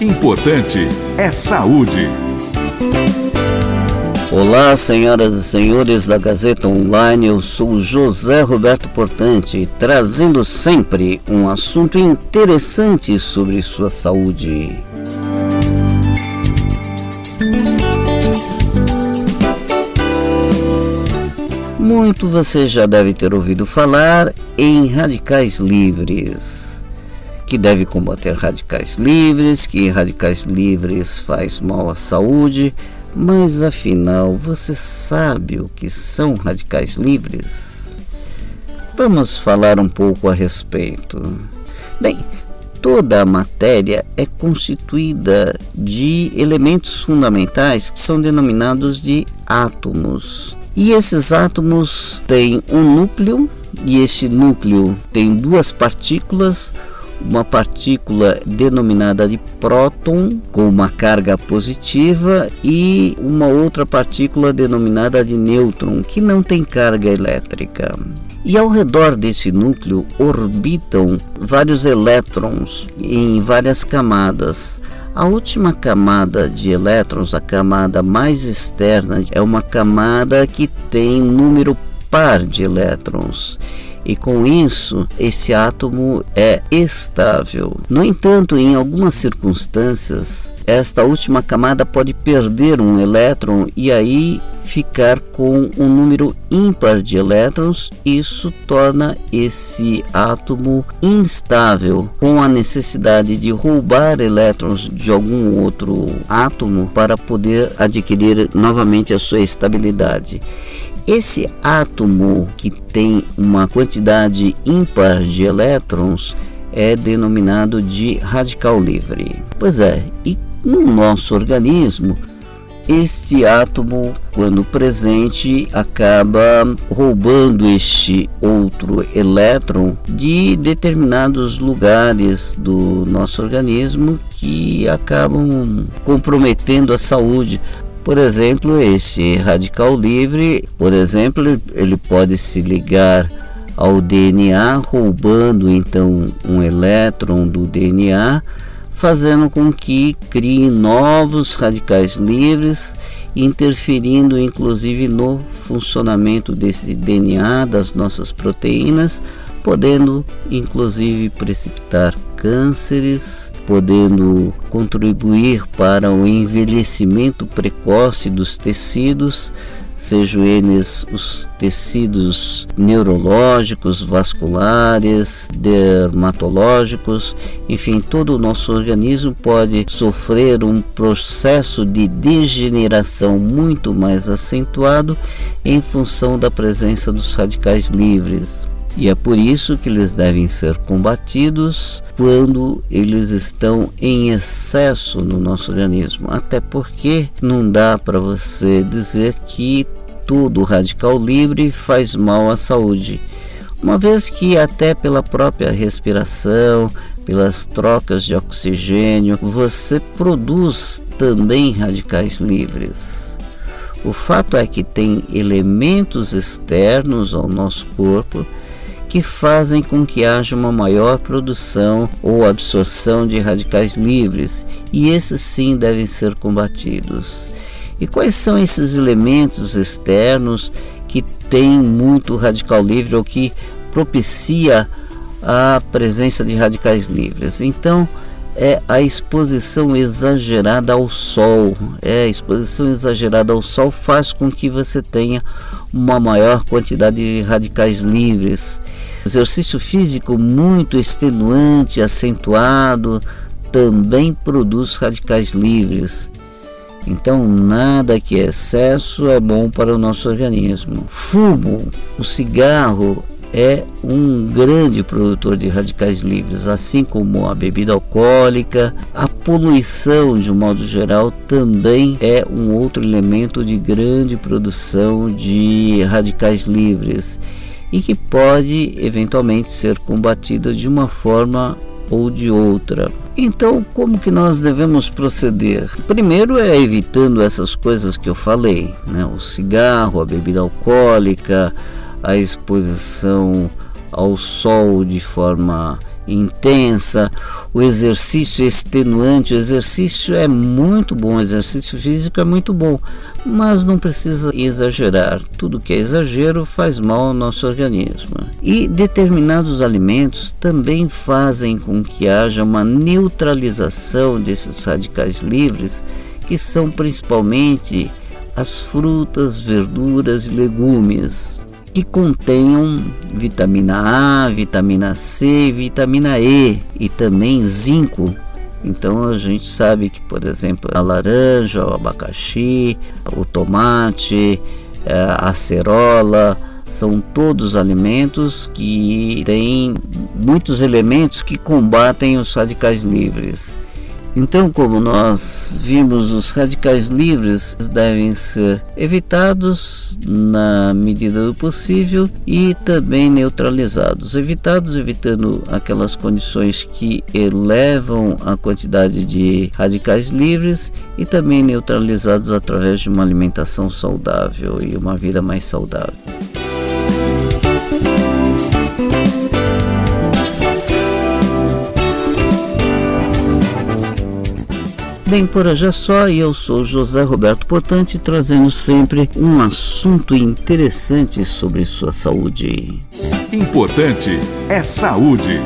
Importante é saúde. Olá, senhoras e senhores da Gazeta Online, eu sou José Roberto Portante, trazendo sempre um assunto interessante sobre sua saúde. Muito você já deve ter ouvido falar em radicais livres que deve combater radicais livres, que radicais livres faz mal à saúde, mas afinal, você sabe o que são radicais livres? Vamos falar um pouco a respeito. Bem, toda a matéria é constituída de elementos fundamentais que são denominados de átomos. E esses átomos têm um núcleo, e esse núcleo tem duas partículas, uma partícula denominada de próton com uma carga positiva e uma outra partícula denominada de nêutron que não tem carga elétrica. E ao redor desse núcleo orbitam vários elétrons em várias camadas. A última camada de elétrons, a camada mais externa, é uma camada que tem número par de elétrons e com isso esse átomo é estável. No entanto, em algumas circunstâncias, esta última camada pode perder um elétron e aí ficar com um número ímpar de elétrons, isso torna esse átomo instável, com a necessidade de roubar elétrons de algum outro átomo para poder adquirir novamente a sua estabilidade. Esse átomo que tem uma quantidade ímpar de elétrons é denominado de radical livre. Pois é, e no nosso organismo, este átomo, quando presente, acaba roubando este outro elétron de determinados lugares do nosso organismo que acabam comprometendo a saúde por exemplo, esse radical livre, por exemplo, ele pode se ligar ao DNA, roubando então um elétron do DNA, fazendo com que crie novos radicais livres, interferindo inclusive no funcionamento desse DNA, das nossas proteínas, podendo inclusive precipitar cânceres, podendo contribuir para o envelhecimento precoce dos tecidos, sejam eles os tecidos neurológicos, vasculares, dermatológicos, enfim, todo o nosso organismo pode sofrer um processo de degeneração muito mais acentuado em função da presença dos radicais livres. E é por isso que eles devem ser combatidos quando eles estão em excesso no nosso organismo. Até porque não dá para você dizer que tudo radical livre faz mal à saúde. Uma vez que até pela própria respiração, pelas trocas de oxigênio, você produz também radicais livres. O fato é que tem elementos externos ao nosso corpo que fazem com que haja uma maior produção ou absorção de radicais livres, e esses sim devem ser combatidos. E quais são esses elementos externos que têm muito radical livre ou que propicia a presença de radicais livres? Então, é a exposição exagerada ao sol. É a exposição exagerada ao sol faz com que você tenha uma maior quantidade de radicais livres. Exercício físico muito extenuante, acentuado, também produz radicais livres. Então, nada que é excesso é bom para o nosso organismo. Fumo, o cigarro é um grande produtor de radicais livres, assim como a bebida alcoólica. A poluição, de um modo geral, também é um outro elemento de grande produção de radicais livres e que pode eventualmente ser combatida de uma forma ou de outra. Então, como que nós devemos proceder? Primeiro é evitando essas coisas que eu falei, né? O cigarro, a bebida alcoólica, a exposição ao sol de forma intensa, o exercício extenuante. O exercício é muito bom, o exercício físico é muito bom, mas não precisa exagerar. Tudo que é exagero faz mal ao nosso organismo. E determinados alimentos também fazem com que haja uma neutralização desses radicais livres, que são principalmente as frutas, verduras e legumes que contenham vitamina A, vitamina C, vitamina E e também zinco. Então a gente sabe que, por exemplo, a laranja, o abacaxi, o tomate, é, a acerola, são todos alimentos que têm muitos elementos que combatem os radicais livres. Então, como nós vimos, os radicais livres devem ser evitados na medida do possível e também neutralizados. Evitados, evitando aquelas condições que elevam a quantidade de radicais livres e também neutralizados através de uma alimentação saudável e uma vida mais saudável. Bem, por hoje é só e eu sou José Roberto Portante, trazendo sempre um assunto interessante sobre sua saúde. Importante é saúde.